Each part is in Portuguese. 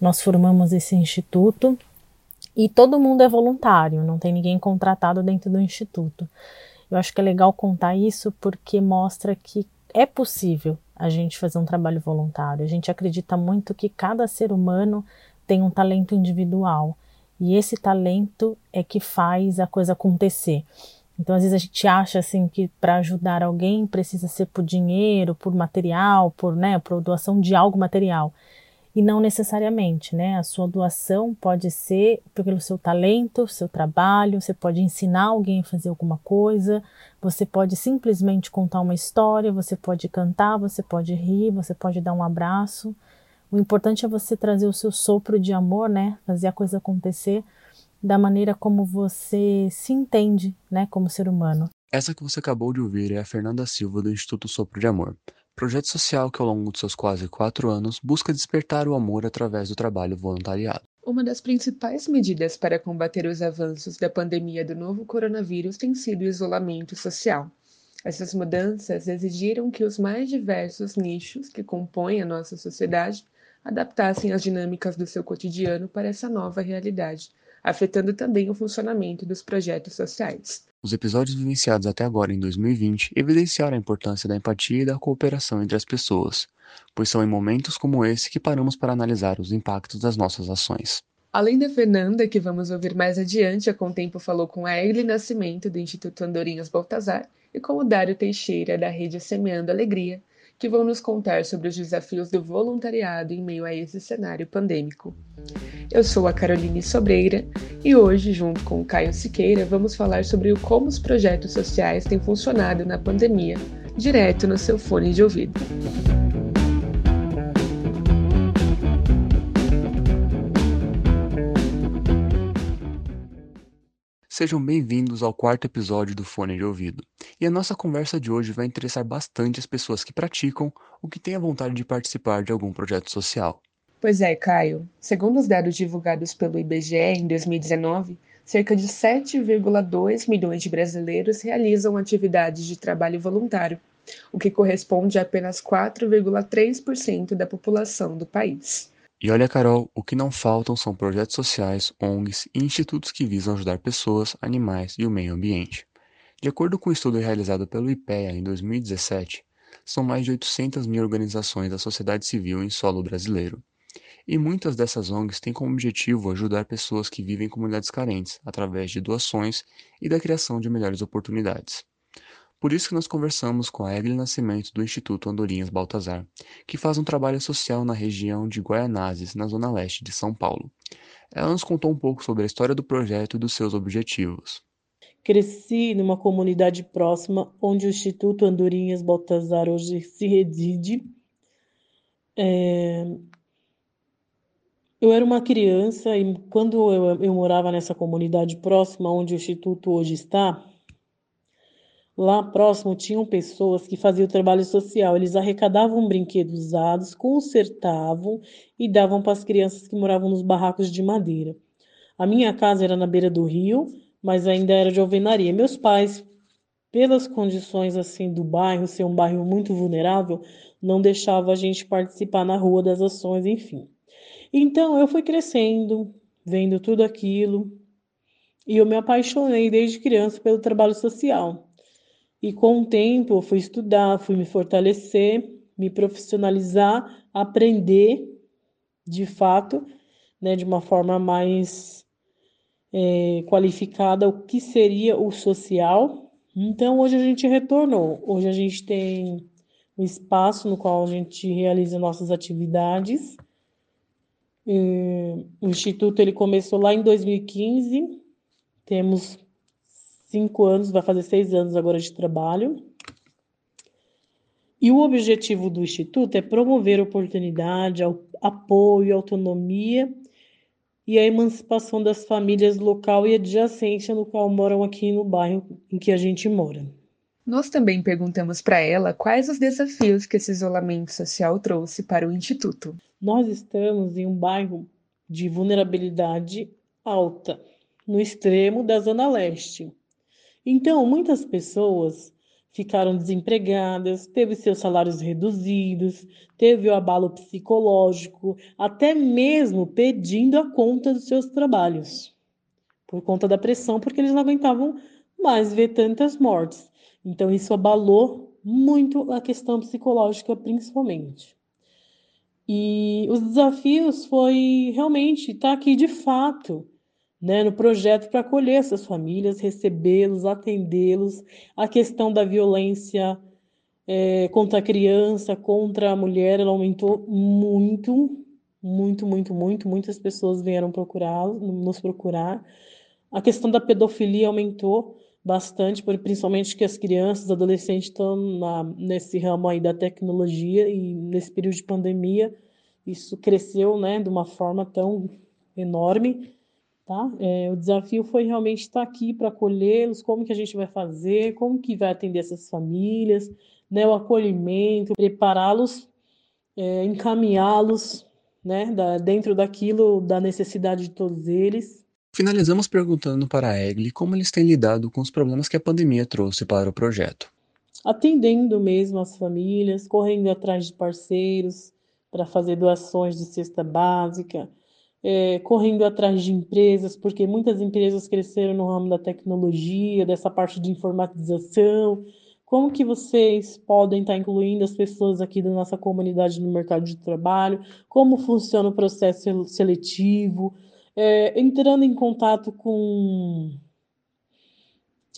nós formamos esse instituto e todo mundo é voluntário, não tem ninguém contratado dentro do instituto. Eu acho que é legal contar isso porque mostra que é possível a gente fazer um trabalho voluntário. A gente acredita muito que cada ser humano tem um talento individual e esse talento é que faz a coisa acontecer. Então, às vezes a gente acha assim que para ajudar alguém precisa ser por dinheiro, por material, por, né, por doação de algo material. E não necessariamente, né? A sua doação pode ser pelo seu talento, seu trabalho, você pode ensinar alguém a fazer alguma coisa, você pode simplesmente contar uma história, você pode cantar, você pode rir, você pode dar um abraço. O importante é você trazer o seu sopro de amor, né? Fazer a coisa acontecer da maneira como você se entende, né, como ser humano. Essa que você acabou de ouvir é a Fernanda Silva do Instituto Sopro de Amor, projeto social que ao longo de seus quase quatro anos busca despertar o amor através do trabalho voluntariado. Uma das principais medidas para combater os avanços da pandemia do novo coronavírus tem sido o isolamento social. Essas mudanças exigiram que os mais diversos nichos que compõem a nossa sociedade adaptassem as dinâmicas do seu cotidiano para essa nova realidade afetando também o funcionamento dos projetos sociais. Os episódios vivenciados até agora em 2020 evidenciaram a importância da empatia e da cooperação entre as pessoas, pois são em momentos como esse que paramos para analisar os impactos das nossas ações. Além da Fernanda, que vamos ouvir mais adiante, a Contempo falou com a Egli Nascimento, do Instituto Andorinhas Baltazar, e com o Dário Teixeira, da rede Semeando Alegria, que vão nos contar sobre os desafios do voluntariado em meio a esse cenário pandêmico. Eu sou a Caroline Sobreira e hoje, junto com o Caio Siqueira, vamos falar sobre como os projetos sociais têm funcionado na pandemia, direto no seu fone de ouvido. Sejam bem-vindos ao quarto episódio do Fone de Ouvido. E a nossa conversa de hoje vai interessar bastante as pessoas que praticam ou que têm a vontade de participar de algum projeto social. Pois é, Caio. Segundo os dados divulgados pelo IBGE em 2019, cerca de 7,2 milhões de brasileiros realizam atividades de trabalho voluntário, o que corresponde a apenas 4,3% da população do país. E olha, Carol, o que não faltam são projetos sociais, ONGs e institutos que visam ajudar pessoas, animais e o meio ambiente. De acordo com um estudo realizado pelo IPEA em 2017, são mais de 800 mil organizações da sociedade civil em solo brasileiro. E muitas dessas ONGs têm como objetivo ajudar pessoas que vivem em comunidades carentes, através de doações e da criação de melhores oportunidades. Por isso que nós conversamos com a Evelyn Nascimento do Instituto Andorinhas Baltazar, que faz um trabalho social na região de Guaianazes, na zona leste de São Paulo. Ela nos contou um pouco sobre a história do projeto e dos seus objetivos. Cresci numa comunidade próxima onde o Instituto Andorinhas Baltazar hoje se reside. É... Eu era uma criança e quando eu, eu morava nessa comunidade próxima onde o Instituto hoje está, Lá próximo tinham pessoas que faziam trabalho social. Eles arrecadavam brinquedos usados, consertavam e davam para as crianças que moravam nos barracos de madeira. A minha casa era na beira do rio, mas ainda era de alvenaria. Meus pais, pelas condições assim do bairro, ser um bairro muito vulnerável, não deixavam a gente participar na rua das ações, enfim. Então eu fui crescendo, vendo tudo aquilo, e eu me apaixonei desde criança pelo trabalho social. E com o tempo eu fui estudar, fui me fortalecer, me profissionalizar, aprender de fato, né, de uma forma mais é, qualificada o que seria o social. Então hoje a gente retornou. Hoje a gente tem um espaço no qual a gente realiza nossas atividades. O instituto ele começou lá em 2015. Temos cinco anos, vai fazer seis anos agora de trabalho. E o objetivo do Instituto é promover oportunidade, apoio, autonomia e a emancipação das famílias local e adjacente no qual moram aqui no bairro em que a gente mora. Nós também perguntamos para ela quais os desafios que esse isolamento social trouxe para o Instituto. Nós estamos em um bairro de vulnerabilidade alta, no extremo da Zona Leste. Então, muitas pessoas ficaram desempregadas, teve seus salários reduzidos, teve o abalo psicológico, até mesmo pedindo a conta dos seus trabalhos, por conta da pressão, porque eles não aguentavam mais ver tantas mortes. Então, isso abalou muito a questão psicológica, principalmente. E os desafios foi realmente estar aqui de fato né, no projeto para acolher essas famílias, recebê-los, atendê-los. A questão da violência é, contra a criança, contra a mulher, ela aumentou muito, muito, muito, muito. Muitas pessoas vieram procurar, nos procurar. A questão da pedofilia aumentou bastante, principalmente que as crianças, adolescentes estão na, nesse ramo aí da tecnologia e nesse período de pandemia isso cresceu, né, de uma forma tão enorme Tá? É, o desafio foi realmente estar aqui para acolhê-los, como que a gente vai fazer, como que vai atender essas famílias, né, o acolhimento, prepará-los, é, encaminhá-los né, da, dentro daquilo, da necessidade de todos eles. Finalizamos perguntando para a Egli como eles têm lidado com os problemas que a pandemia trouxe para o projeto. Atendendo mesmo as famílias, correndo atrás de parceiros para fazer doações de cesta básica, é, correndo atrás de empresas, porque muitas empresas cresceram no ramo da tecnologia, dessa parte de informatização. Como que vocês podem estar incluindo as pessoas aqui da nossa comunidade no mercado de trabalho? Como funciona o processo seletivo? É, entrando em contato com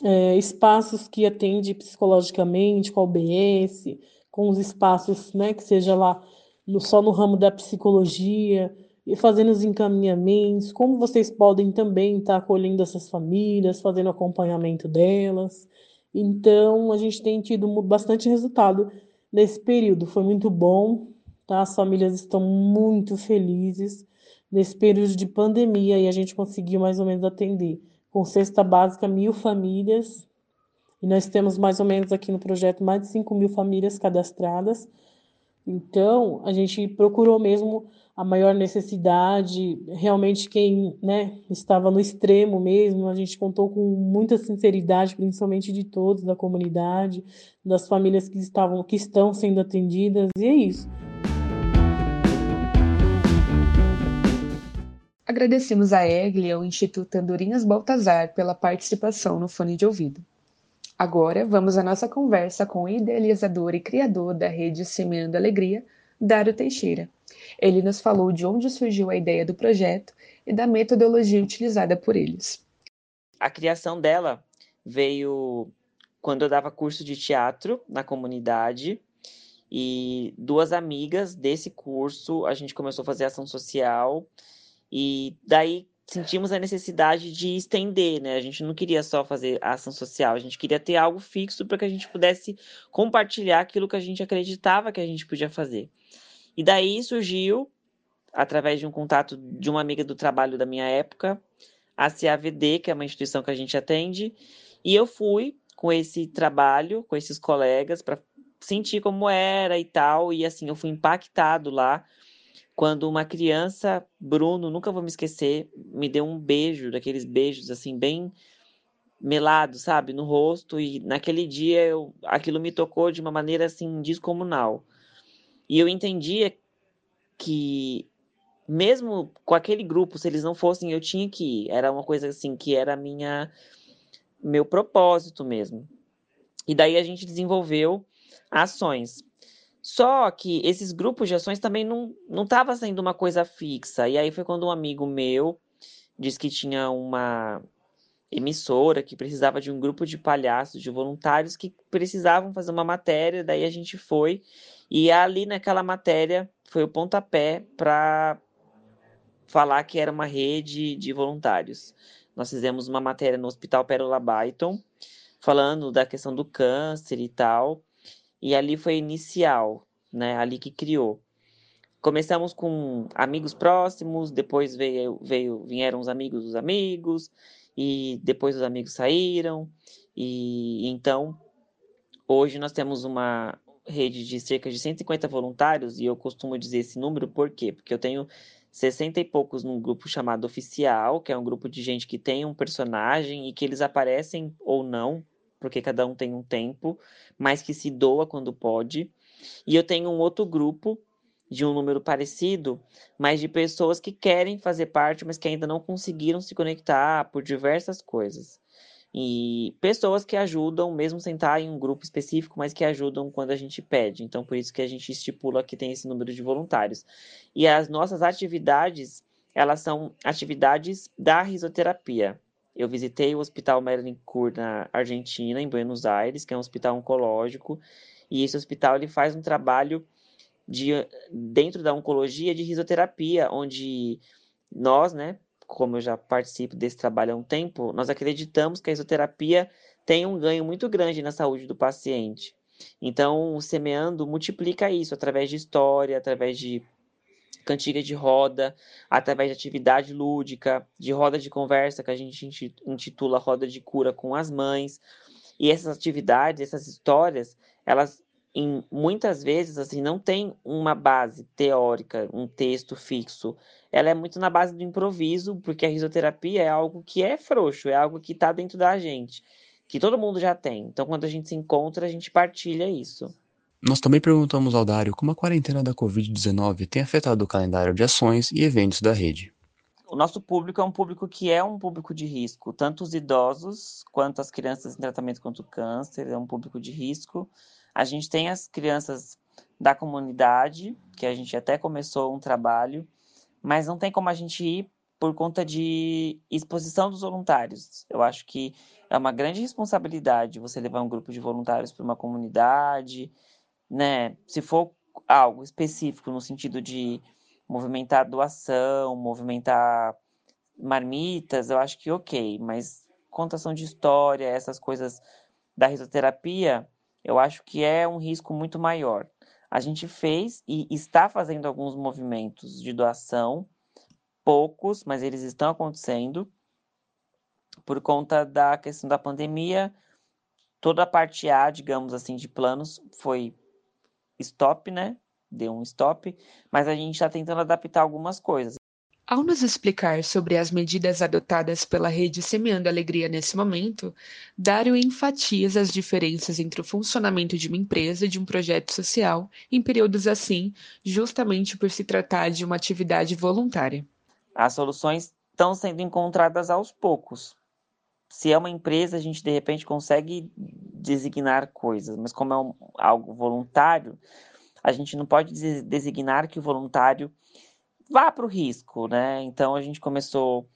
é, espaços que atendem psicologicamente, com a OBS, com os espaços né, que seja lá no, só no ramo da psicologia, e fazendo os encaminhamentos, como vocês podem também estar acolhendo essas famílias, fazendo acompanhamento delas. Então, a gente tem tido bastante resultado nesse período. Foi muito bom, tá? As famílias estão muito felizes nesse período de pandemia e a gente conseguiu mais ou menos atender com cesta básica mil famílias. E nós temos mais ou menos aqui no projeto mais de 5 mil famílias cadastradas. Então, a gente procurou mesmo a maior necessidade, realmente quem né, estava no extremo mesmo, a gente contou com muita sinceridade, principalmente de todos da comunidade, das famílias que estavam, que estão sendo atendidas, e é isso. Agradecemos a Egli e ao Instituto Andorinhas Baltazar pela participação no Fone de Ouvido. Agora vamos à nossa conversa com o idealizador e criador da rede Semeando Alegria, Dário Teixeira. Ele nos falou de onde surgiu a ideia do projeto e da metodologia utilizada por eles. A criação dela veio quando eu dava curso de teatro na comunidade e duas amigas desse curso a gente começou a fazer ação social e daí sentimos a necessidade de estender, né? A gente não queria só fazer ação social, a gente queria ter algo fixo para que a gente pudesse compartilhar aquilo que a gente acreditava que a gente podia fazer. E daí surgiu, através de um contato de uma amiga do trabalho da minha época, a CAVD, que é uma instituição que a gente atende, e eu fui com esse trabalho, com esses colegas, para sentir como era e tal, e assim, eu fui impactado lá quando uma criança, Bruno, nunca vou me esquecer, me deu um beijo, daqueles beijos assim, bem melado, sabe, no rosto, e naquele dia eu, aquilo me tocou de uma maneira assim descomunal. E eu entendia que mesmo com aquele grupo, se eles não fossem, eu tinha que ir. Era uma coisa assim que era minha meu propósito mesmo. E daí a gente desenvolveu ações. Só que esses grupos de ações também não não estava sendo uma coisa fixa. E aí foi quando um amigo meu disse que tinha uma emissora que precisava de um grupo de palhaços, de voluntários que precisavam fazer uma matéria, daí a gente foi e ali naquela matéria foi o pontapé para falar que era uma rede de voluntários. Nós fizemos uma matéria no Hospital Pérola Byton, falando da questão do câncer e tal, e ali foi inicial, né? Ali que criou. Começamos com amigos próximos, depois veio, veio vieram os amigos dos amigos, e depois os amigos saíram, e então hoje nós temos uma, rede de cerca de 150 voluntários, e eu costumo dizer esse número por quê? Porque eu tenho 60 e poucos num grupo chamado Oficial, que é um grupo de gente que tem um personagem e que eles aparecem ou não porque cada um tem um tempo, mas que se doa quando pode. E eu tenho um outro grupo de um número parecido, mas de pessoas que querem fazer parte, mas que ainda não conseguiram se conectar por diversas coisas. E pessoas que ajudam, mesmo sem estar em um grupo específico, mas que ajudam quando a gente pede. Então, por isso que a gente estipula que tem esse número de voluntários. E as nossas atividades, elas são atividades da risoterapia. Eu visitei o Hospital Marilyn Kur na Argentina, em Buenos Aires, que é um hospital oncológico, e esse hospital ele faz um trabalho de, dentro da oncologia de risoterapia, onde nós, né, como eu já participo desse trabalho há um tempo, nós acreditamos que a risoterapia tem um ganho muito grande na saúde do paciente. Então, o Semeando multiplica isso através de história, através de cantiga de roda, através de atividade lúdica, de roda de conversa, que a gente intitula Roda de Cura com as Mães. E essas atividades, essas histórias, elas em, muitas vezes assim não tem uma base teórica, um texto fixo. Ela é muito na base do improviso, porque a risoterapia é algo que é frouxo, é algo que está dentro da gente, que todo mundo já tem. Então, quando a gente se encontra, a gente partilha isso. Nós também perguntamos ao Dário como a quarentena da Covid-19 tem afetado o calendário de ações e eventos da rede. O nosso público é um público que é um público de risco, tanto os idosos quanto as crianças em tratamento contra o câncer, é um público de risco. A gente tem as crianças da comunidade, que a gente até começou um trabalho, mas não tem como a gente ir por conta de exposição dos voluntários. Eu acho que é uma grande responsabilidade você levar um grupo de voluntários para uma comunidade, né? Se for algo específico no sentido de movimentar doação, movimentar marmitas, eu acho que ok, mas contação de história, essas coisas da risoterapia, eu acho que é um risco muito maior. A gente fez e está fazendo alguns movimentos de doação, poucos, mas eles estão acontecendo. Por conta da questão da pandemia, toda a parte A, digamos assim, de planos foi stop, né? Deu um stop, mas a gente está tentando adaptar algumas coisas. Ao nos explicar sobre as medidas adotadas pela rede Semeando Alegria nesse momento, Dário enfatiza as diferenças entre o funcionamento de uma empresa e de um projeto social em períodos assim, justamente por se tratar de uma atividade voluntária. As soluções estão sendo encontradas aos poucos. Se é uma empresa, a gente de repente consegue designar coisas, mas como é um, algo voluntário, a gente não pode designar que o voluntário vá para o risco, né? Então a gente começou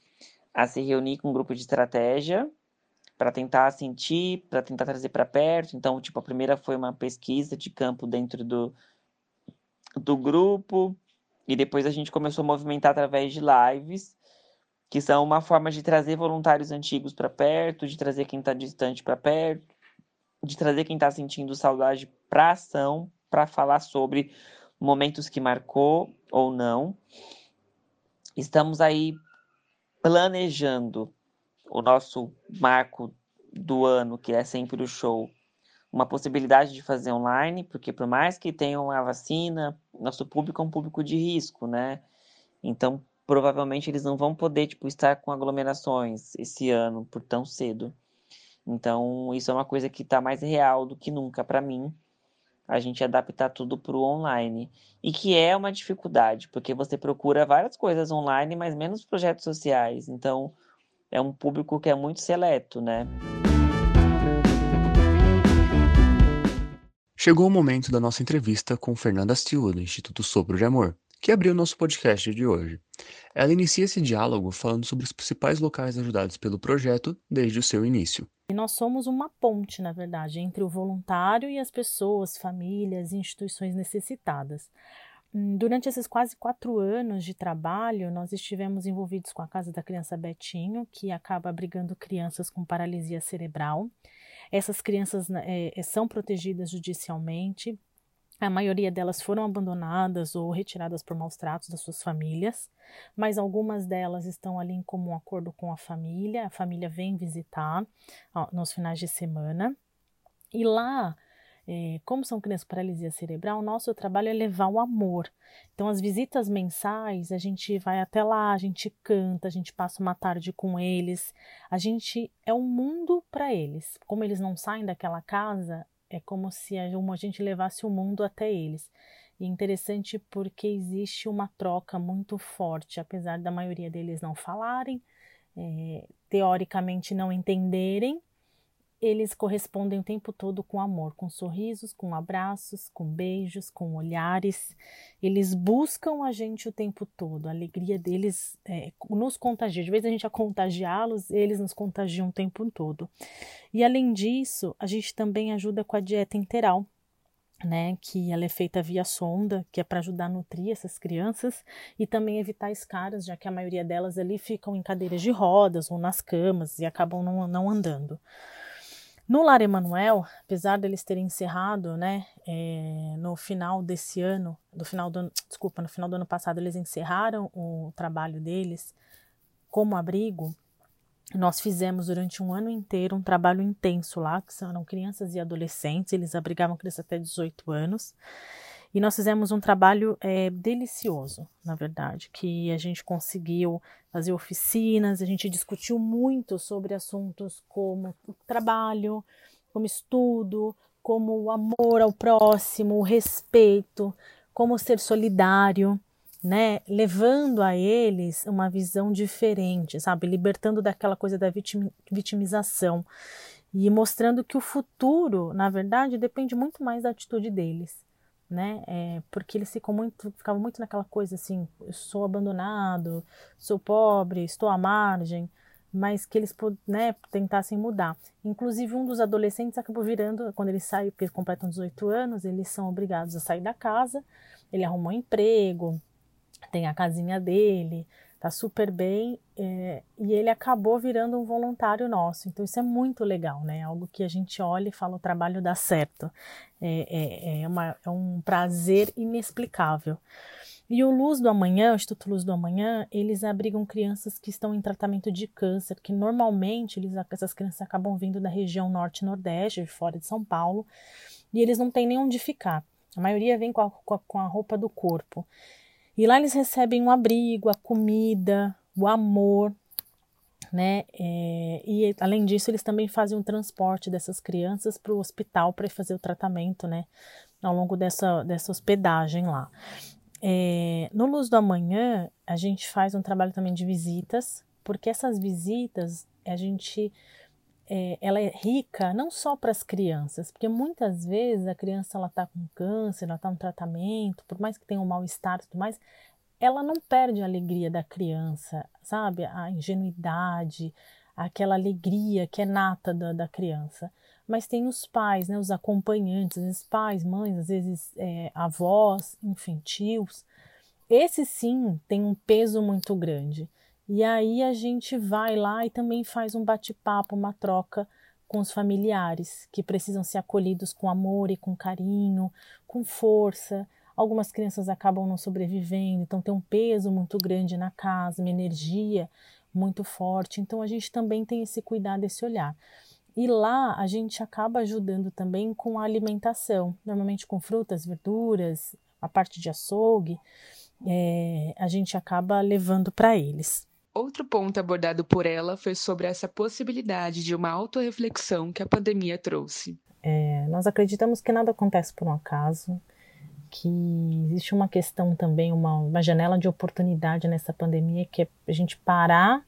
a se reunir com um grupo de estratégia para tentar sentir, para tentar trazer para perto. Então, tipo, a primeira foi uma pesquisa de campo dentro do, do grupo, e depois a gente começou a movimentar através de lives, que são uma forma de trazer voluntários antigos para perto, de trazer quem está distante para perto, de trazer quem está sentindo saudade para ação, para falar sobre momentos que marcou ou não. Estamos aí planejando o nosso marco do ano, que é sempre o show, uma possibilidade de fazer online, porque por mais que tenha uma vacina, nosso público é um público de risco, né? Então, provavelmente eles não vão poder tipo estar com aglomerações esse ano por tão cedo. Então, isso é uma coisa que está mais real do que nunca para mim a gente adaptar tudo para o online. E que é uma dificuldade, porque você procura várias coisas online, mas menos projetos sociais. Então, é um público que é muito seleto, né? Chegou o momento da nossa entrevista com Fernanda Silva, do Instituto Sopro de Amor, que abriu nosso podcast de hoje. Ela inicia esse diálogo falando sobre os principais locais ajudados pelo projeto desde o seu início. E nós somos uma ponte, na verdade, entre o voluntário e as pessoas, famílias e instituições necessitadas. Hum, durante esses quase quatro anos de trabalho, nós estivemos envolvidos com a Casa da Criança Betinho, que acaba abrigando crianças com paralisia cerebral. Essas crianças é, são protegidas judicialmente, a maioria delas foram abandonadas ou retiradas por maus tratos das suas famílias, mas algumas delas estão ali em comum acordo com a família. A família vem visitar ó, nos finais de semana. E lá é, como são crianças com paralisia cerebral, o nosso trabalho é levar o amor. Então, as visitas mensais, a gente vai até lá, a gente canta, a gente passa uma tarde com eles, a gente é um mundo para eles. Como eles não saem daquela casa, é como se a gente levasse o mundo até eles. E é interessante porque existe uma troca muito forte, apesar da maioria deles não falarem, é, teoricamente não entenderem, eles correspondem o tempo todo com amor, com sorrisos, com abraços, com beijos, com olhares. Eles buscam a gente o tempo todo. A alegria deles é, nos contagia. De vez a gente a contagiá-los, eles nos contagiam o tempo todo. E além disso, a gente também ajuda com a dieta interal. Né, que ela é feita via sonda, que é para ajudar a nutrir essas crianças e também evitar escaras, já que a maioria delas ali ficam em cadeiras de rodas ou nas camas e acabam não, não andando. No Lar Emanuel, apesar deles terem encerrado, né, é, no final desse ano, do final do ano, desculpa, no final do ano passado eles encerraram o trabalho deles como abrigo. Nós fizemos durante um ano inteiro um trabalho intenso lá, que são crianças e adolescentes, eles abrigavam crianças até 18 anos. E nós fizemos um trabalho é, delicioso, na verdade, que a gente conseguiu fazer oficinas, a gente discutiu muito sobre assuntos como trabalho, como estudo, como o amor ao próximo, o respeito, como ser solidário, né? Levando a eles uma visão diferente, sabe? Libertando daquela coisa da vitimização e mostrando que o futuro, na verdade, depende muito mais da atitude deles né? É, porque eles ficam muito, ficavam muito naquela coisa assim, eu sou abandonado, sou pobre, estou à margem, mas que eles né, tentassem mudar. Inclusive um dos adolescentes acabou virando, quando eles saem, porque completam 18 anos, eles são obrigados a sair da casa, ele arrumou um emprego, tem a casinha dele, tá super bem, é, e ele acabou virando um voluntário nosso. Então isso é muito legal, né? Algo que a gente olha e fala o trabalho dá certo. É, é, é, uma, é um prazer inexplicável. E o Luz do Amanhã, o Instituto Luz do Amanhã, eles abrigam crianças que estão em tratamento de câncer, que normalmente eles, essas crianças acabam vindo da região norte nordeste, fora de São Paulo, e eles não têm nem onde ficar. A maioria vem com a, com a roupa do corpo. E lá eles recebem um abrigo, a comida, o amor, né? É, e além disso, eles também fazem um transporte dessas crianças para o hospital para fazer o tratamento, né? Ao longo dessa, dessa hospedagem lá. É, no Luz do Amanhã, a gente faz um trabalho também de visitas, porque essas visitas a gente é, ela é rica não só para as crianças, porque muitas vezes a criança ela está com câncer, ela está no tratamento, por mais que tenha um mal-estar e tudo mais, ela não perde a alegria da criança, sabe? A ingenuidade, aquela alegria que é nata da, da criança. Mas tem os pais, né, os acompanhantes, às vezes pais, mães, às vezes é, avós, enfim, tios. Esse sim tem um peso muito grande. E aí a gente vai lá e também faz um bate-papo, uma troca com os familiares que precisam ser acolhidos com amor e com carinho, com força. Algumas crianças acabam não sobrevivendo, então tem um peso muito grande na casa, uma energia muito forte. Então a gente também tem esse cuidado, esse olhar. E lá a gente acaba ajudando também com a alimentação, normalmente com frutas, verduras, a parte de açougue, é, a gente acaba levando para eles. Outro ponto abordado por ela foi sobre essa possibilidade de uma autorreflexão que a pandemia trouxe. É, nós acreditamos que nada acontece por um acaso, que existe uma questão também, uma, uma janela de oportunidade nessa pandemia, que é a gente parar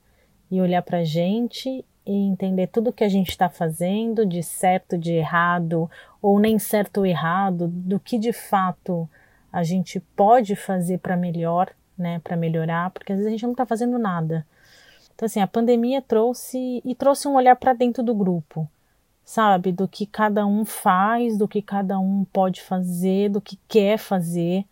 e olhar para a gente e entender tudo que a gente está fazendo, de certo, de errado, ou nem certo ou errado, do que de fato a gente pode fazer para melhor né, para melhorar, porque às vezes a gente não está fazendo nada. Então, assim, a pandemia trouxe e trouxe um olhar para dentro do grupo, sabe? Do que cada um faz, do que cada um pode fazer, do que quer fazer.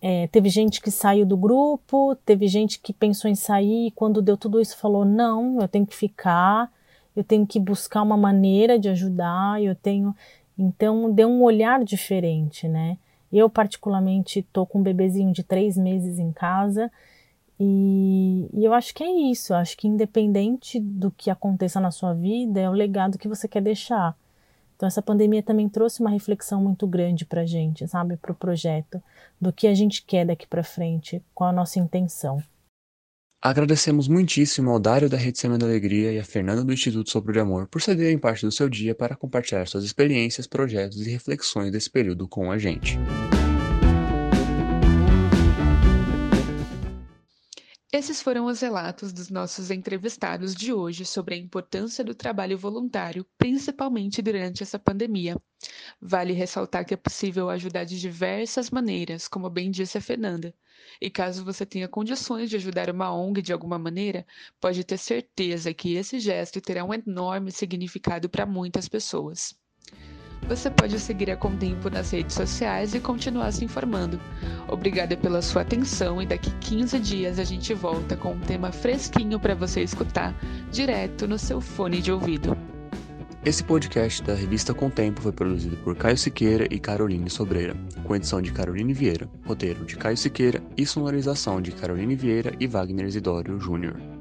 É, teve gente que saiu do grupo, teve gente que pensou em sair e quando deu tudo isso falou: não, eu tenho que ficar, eu tenho que buscar uma maneira de ajudar, eu tenho. Então, deu um olhar diferente, né? Eu, particularmente, estou com um bebezinho de três meses em casa e, e, eu acho que é isso. Eu acho que, independente do que aconteça na sua vida, é o legado que você quer deixar. Então, essa pandemia também trouxe uma reflexão muito grande para a gente, sabe, para o projeto, do que a gente quer daqui para frente, qual a nossa intenção. Agradecemos muitíssimo ao Dário da Rede Semana da Alegria e a Fernanda do Instituto Sopro de Amor por cederem parte do seu dia para compartilhar suas experiências, projetos e reflexões desse período com a gente. Esses foram os relatos dos nossos entrevistados de hoje sobre a importância do trabalho voluntário, principalmente durante essa pandemia. Vale ressaltar que é possível ajudar de diversas maneiras, como bem disse a Fernanda. E caso você tenha condições de ajudar uma ONG de alguma maneira, pode ter certeza que esse gesto terá um enorme significado para muitas pessoas. Você pode seguir a Contempo nas redes sociais e continuar se informando. Obrigada pela sua atenção e daqui 15 dias a gente volta com um tema fresquinho para você escutar direto no seu fone de ouvido. Esse podcast da revista Contempo foi produzido por Caio Siqueira e Caroline Sobreira, com edição de Caroline Vieira, roteiro de Caio Siqueira e sonorização de Caroline Vieira e Wagner Isidório Júnior.